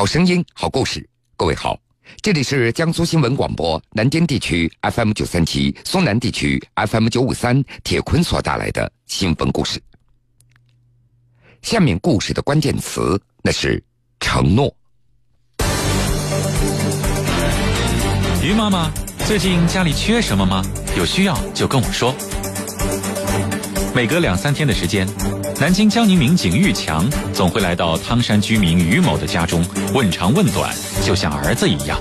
好声音，好故事。各位好，这里是江苏新闻广播南京地区 FM 九三七、苏南地区 FM 九五三。铁坤所带来的新闻故事。下面故事的关键词那是承诺。于妈妈，最近家里缺什么吗？有需要就跟我说。每隔两三天的时间。南京江宁民警玉强总会来到汤山居民于某的家中问长问短，就像儿子一样。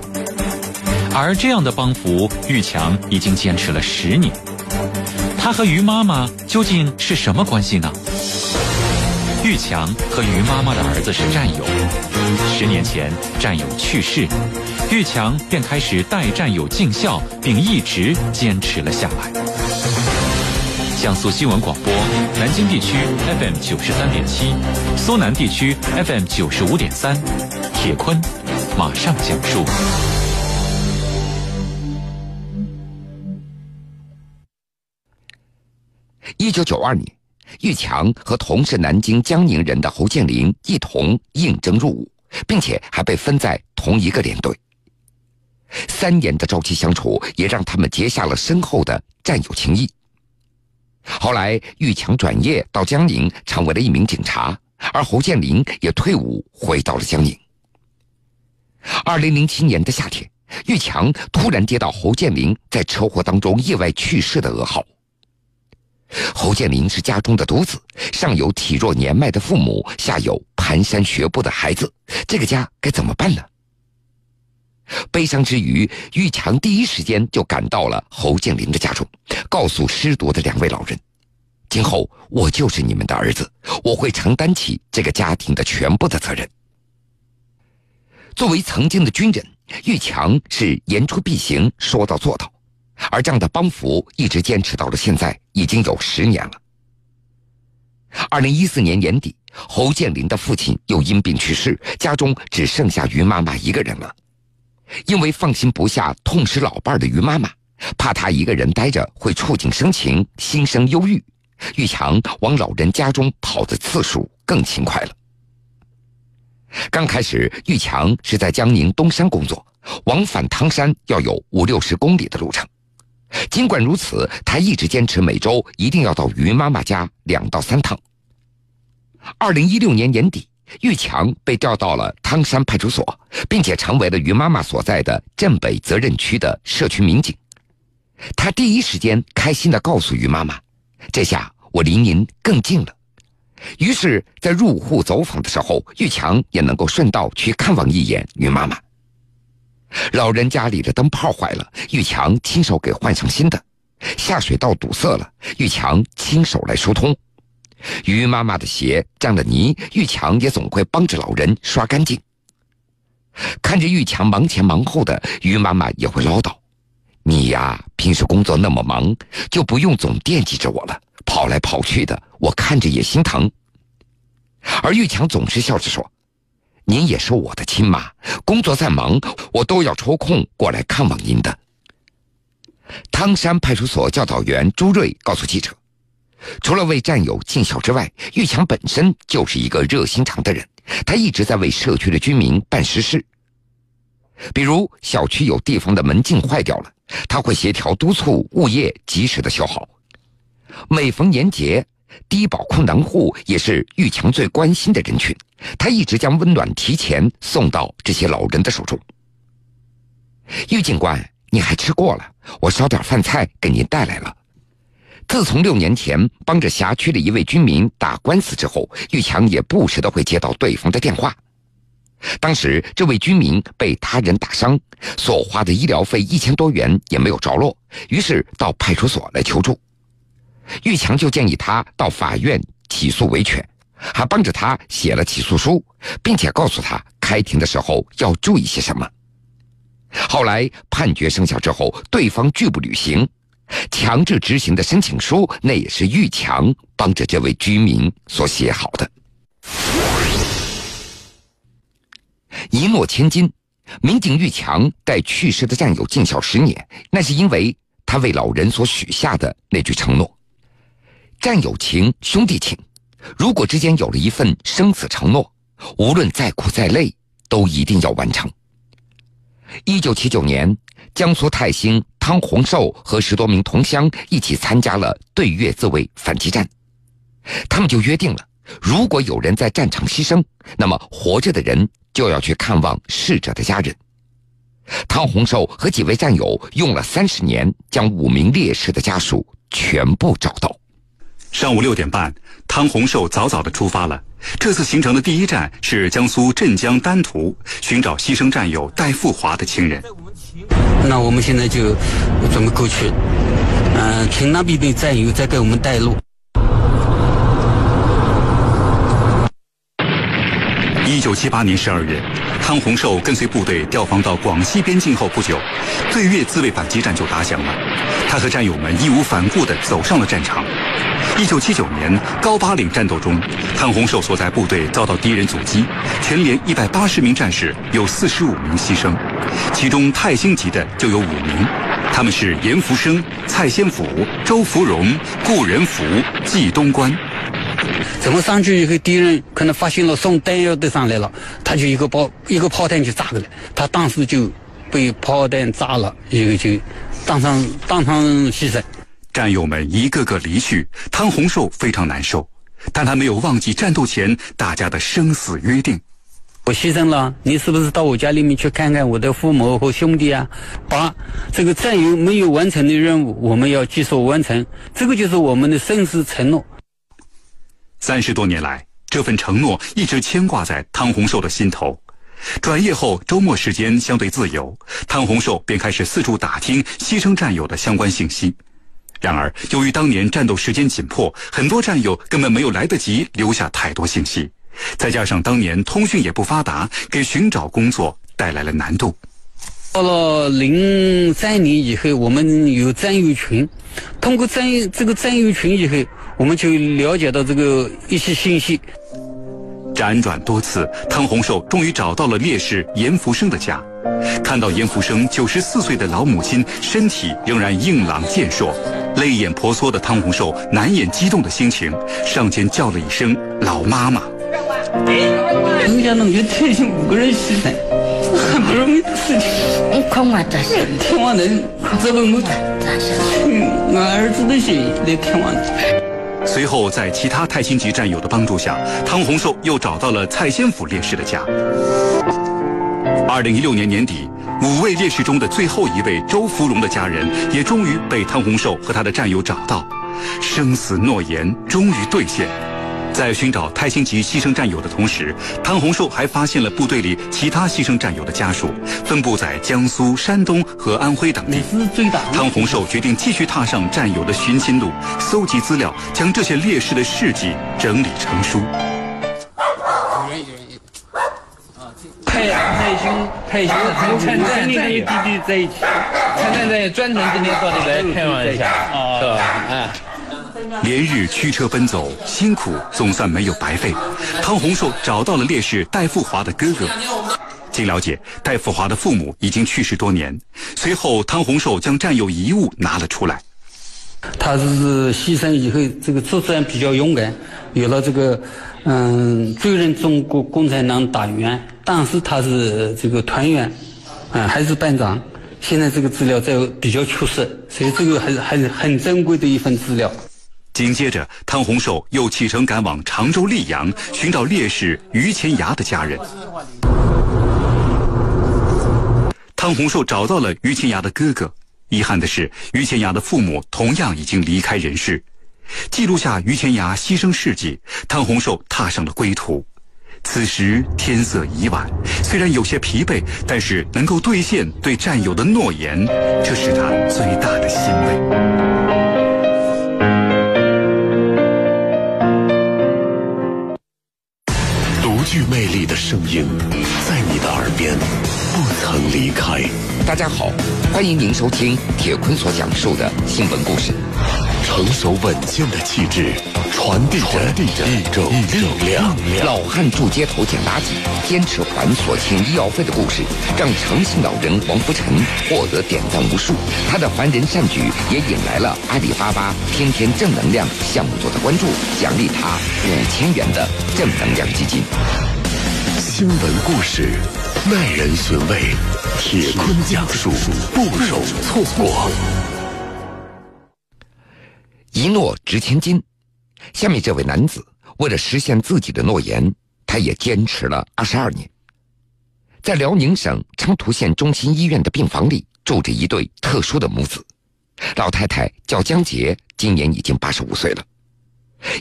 而这样的帮扶，玉强已经坚持了十年。他和于妈妈究竟是什么关系呢？玉强和于妈妈的儿子是战友，十年前战友去世，玉强便开始带战友尽孝，并一直坚持了下来。江苏新闻广播，南京地区 FM 九十三点七，苏南地区 FM 九十五点三。铁坤马上讲述。一九九二年，玉强和同是南京江宁人的侯建林一同应征入伍，并且还被分在同一个连队。三年的朝夕相处，也让他们结下了深厚的战友情谊。后来，玉强转业到江宁，成为了一名警察，而侯建林也退伍回到了江宁。二零零七年的夏天，玉强突然接到侯建林在车祸当中意外去世的噩耗。侯建林是家中的独子，上有体弱年迈的父母，下有蹒跚学步的孩子，这个家该怎么办呢？悲伤之余，玉强第一时间就赶到了侯建林的家中，告诉失独的两位老人：“今后我就是你们的儿子，我会承担起这个家庭的全部的责任。”作为曾经的军人，玉强是言出必行，说到做到，而这样的帮扶一直坚持到了现在，已经有十年了。二零一四年年底，侯建林的父亲又因病去世，家中只剩下于妈妈一个人了。因为放心不下痛失老伴的于妈妈，怕她一个人待着会触景生情、心生忧郁，玉强往老人家中跑的次数更勤快了。刚开始，玉强是在江宁东山工作，往返汤山要有五六十公里的路程。尽管如此，他一直坚持每周一定要到于妈妈家两到三趟。二零一六年年底。玉强被调到了汤山派出所，并且成为了于妈妈所在的镇北责任区的社区民警。他第一时间开心地告诉于妈妈：“这下我离您更近了。”于是，在入户走访的时候，玉强也能够顺道去看望一眼于妈妈。老人家里的灯泡坏了，玉强亲手给换上新的；下水道堵塞了，玉强亲手来疏通。于妈妈的鞋沾了泥，玉强也总会帮着老人刷干净。看着玉强忙前忙后的，于妈妈也会唠叨：“你呀，平时工作那么忙，就不用总惦记着我了，跑来跑去的，我看着也心疼。”而玉强总是笑着说：“您也是我的亲妈，工作再忙，我都要抽空过来看望您的。”汤山派出所教导员朱瑞告诉记者。除了为战友尽孝之外，玉强本身就是一个热心肠的人。他一直在为社区的居民办实事，比如小区有地方的门禁坏掉了，他会协调督促物业及时的修好。每逢年节，低保困难户也是玉强最关心的人群，他一直将温暖提前送到这些老人的手中。玉警官，你还吃过了，我烧点饭菜给您带来了。自从六年前帮着辖区的一位居民打官司之后，玉强也不时的会接到对方的电话。当时这位居民被他人打伤，所花的医疗费一千多元也没有着落，于是到派出所来求助。玉强就建议他到法院起诉维权，还帮着他写了起诉书，并且告诉他开庭的时候要注意些什么。后来判决生效之后，对方拒不履行。强制执行的申请书，那也是玉强帮着这位居民所写好的。一诺千金，民警玉强带去世的战友尽孝十年，那是因为他为老人所许下的那句承诺：战友情、兄弟情。如果之间有了一份生死承诺，无论再苦再累，都一定要完成。一九七九年，江苏泰兴汤洪寿和十多名同乡一起参加了对越自卫反击战，他们就约定了，如果有人在战场牺牲，那么活着的人就要去看望逝者的家人。汤洪寿和几位战友用了三十年，将五名烈士的家属全部找到。上午六点半，汤洪寿早早的出发了。这次行程的第一站是江苏镇江丹徒，寻找牺牲战友戴富华的亲人。那我们现在就准备过去，嗯，请那边的战友再给我们带路。一九七八年十二月，汤洪寿跟随部队调防到广西边境后不久，对越自卫反击战就打响了。他和战友们义无反顾地走上了战场。一九七九年高巴岭战斗中，汤洪寿所在部队遭到敌人阻击，全连一百八十名战士有四十五名牺牲，其中泰星级的就有五名，他们是严福生、蔡先甫、周福荣、顾仁福、季东关。怎么上去以后，敌人可能发现了送弹药的上来了，他就一个炮一个炮弹就炸过来，他当时就被炮弹炸了，一个就当场当场牺牲。战友们一个个离去，汤洪寿非常难受，但他没有忘记战斗前大家的生死约定。我牺牲了，你是不是到我家里面去看看我的父母和兄弟啊？把这个战友没有完成的任务，我们要继续完成，这个就是我们的生死承诺。三十多年来，这份承诺一直牵挂在汤洪寿的心头。转业后，周末时间相对自由，汤洪寿便开始四处打听牺牲战友的相关信息。然而，由于当年战斗时间紧迫，很多战友根本没有来得及留下太多信息。再加上当年通讯也不发达，给寻找工作带来了难度。到了零三年以后，我们有战友群，通过战这个战友群以后，我们就了解到这个一些信息。辗转多次，汤洪寿终于找到了烈士严福生的家。看到严福生九十四岁的老母亲身体仍然硬朗健硕。泪眼婆娑的汤洪寿难掩激动的心情，上前叫了一声“老妈妈”。五个人牺牲，很不容易的事情。你看我这些，天王人，这个我，我儿子的心来天王随后，在其他太星级战友的帮助下，汤洪寿又找到了蔡先甫烈士的家。二零一六年年底。五位烈士中的最后一位周福荣的家人，也终于被汤洪寿和他的战友找到，生死诺言终于兑现。在寻找泰星级牺牲战友的同时，汤洪寿还发现了部队里其他牺牲战友的家属，分布在江苏、山东和安徽等地。汤洪寿决定继续踏上战友的寻亲路，搜集资料，将这些烈士的事迹整理成书。太太兄太兄参战战友弟弟在一起，参战战友专程今天到这里来看望一下，是吧？哎，连日驱车奔走，辛苦总算没有白费。汤洪寿找到了烈士戴富华的哥哥。经了解，戴富华的父母已经去世多年。随后，汤洪寿将战友遗物拿了出来。他是牺牲以后，这个自然比较勇敢，有了这个嗯，追认中国共产党党员。当时他是这个团员，嗯，还是班长。现在这个资料在比较缺失，所以这个还是还是很珍贵的一份资料。紧接着，汤洪寿又启程赶往常州溧阳，寻找烈士于前牙的家人。汤洪寿找到了于前牙的哥哥，遗憾的是，于前牙的父母同样已经离开人世。记录下于前牙牺牲事迹，汤洪寿踏上了归途。此时天色已晚，虽然有些疲惫，但是能够兑现对战友的诺言，这是他最大的欣慰。具魅力的声音，在你的耳边不曾离开。大家好，欢迎您收听铁坤所讲述的新闻故事。成熟稳健的气质，传递着一种力量。老汉住街头捡垃圾，坚持还所欠医药费的故事，让诚信老人王福成获得点赞无数。他的凡人善举也引来了阿里巴巴天天正能量项目组的关注，奖励他五千元的正能量基金。新闻故事，耐人寻味，铁坤讲述，不容错过。一诺值千金。下面这位男子为了实现自己的诺言，他也坚持了二十二年。在辽宁省昌图县中心医院的病房里，住着一对特殊的母子。老太太叫江杰，今年已经八十五岁了。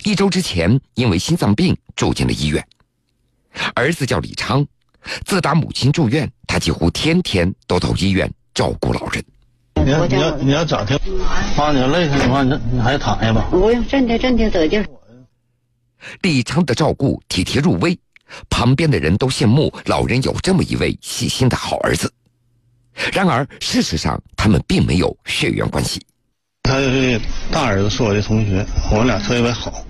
一周之前，因为心脏病住进了医院。儿子叫李昌，自打母亲住院，他几乎天天都到医院照顾老人。你要你要你要咋的？妈，你要累的话，你你还是躺下吧。不用，真的真的得劲。李昌的照顾体贴入微，旁边的人都羡慕老人有这么一位细心的好儿子。然而，事实上他们并没有血缘关系。他的大儿子是我的同学，我们俩特别好，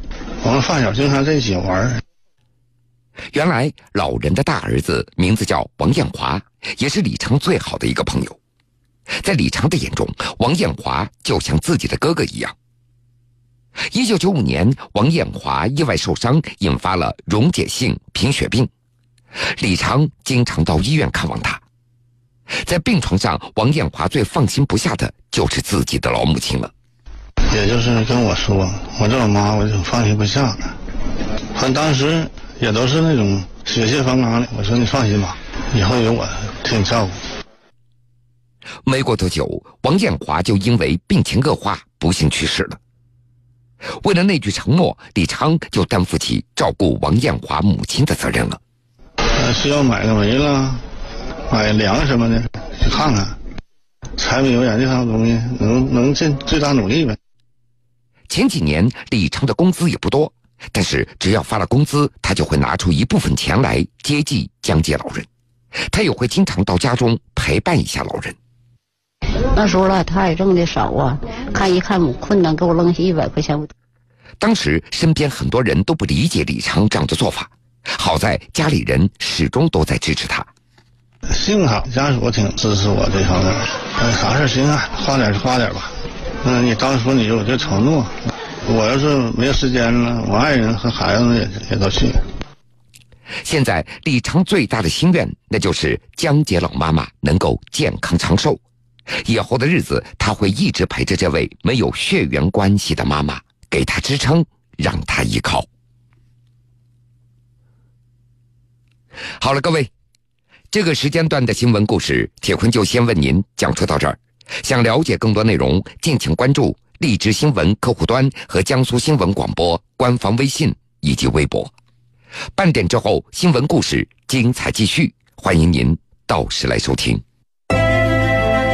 我们发小经常在一起玩。原来，老人的大儿子名字叫王艳华，也是李昌最好的一个朋友。在李昌的眼中，王艳华就像自己的哥哥一样。一九九五年，王艳华意外受伤，引发了溶解性贫血病。李昌经常到医院看望他。在病床上，王艳华最放心不下的就是自己的老母亲了。也就是跟我说：“我这我妈，我就放心不下了。”反当时也都是那种血气方刚的。我说：“你放心吧，以后有我替你照顾。”没过多久，王艳华就因为病情恶化，不幸去世了。为了那句承诺，李昌就担负起照顾王艳华母亲的责任了。需要买个煤了，买粮什么的，去看看。柴米油盐这套东西，能能尽最大努力呗。前几年，李昌的工资也不多，但是只要发了工资，他就会拿出一部分钱来接济江介老人。他也会经常到家中陪伴一下老人。那时候了，他也挣的少啊，看一看困难，给我扔下一百块钱。当时身边很多人都不理解李昌这样的做法，好在家里人始终都在支持他。幸好家属挺支持我这方面，啥事行啊，花点就花点吧。嗯，你当初你有这承诺，我要是没有时间了，我爱人和孩子也也都去。现在李昌最大的心愿，那就是江姐老妈妈能够健康长寿。以后的日子，他会一直陪着这位没有血缘关系的妈妈，给她支撑，让她依靠。好了，各位，这个时间段的新闻故事，铁坤就先为您讲述到这儿。想了解更多内容，敬请关注荔枝新闻客户端和江苏新闻广播官方微信以及微博。半点之后，新闻故事精彩继续，欢迎您到时来收听。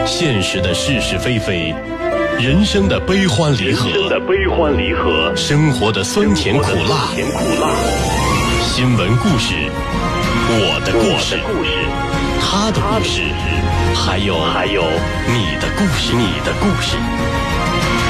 现实的是是非非，人生的悲欢离合，人生的悲欢离合，生活的酸甜苦辣，甜苦辣。新闻故事，我的故事，他的故事，还有还有你的故事，你的故事。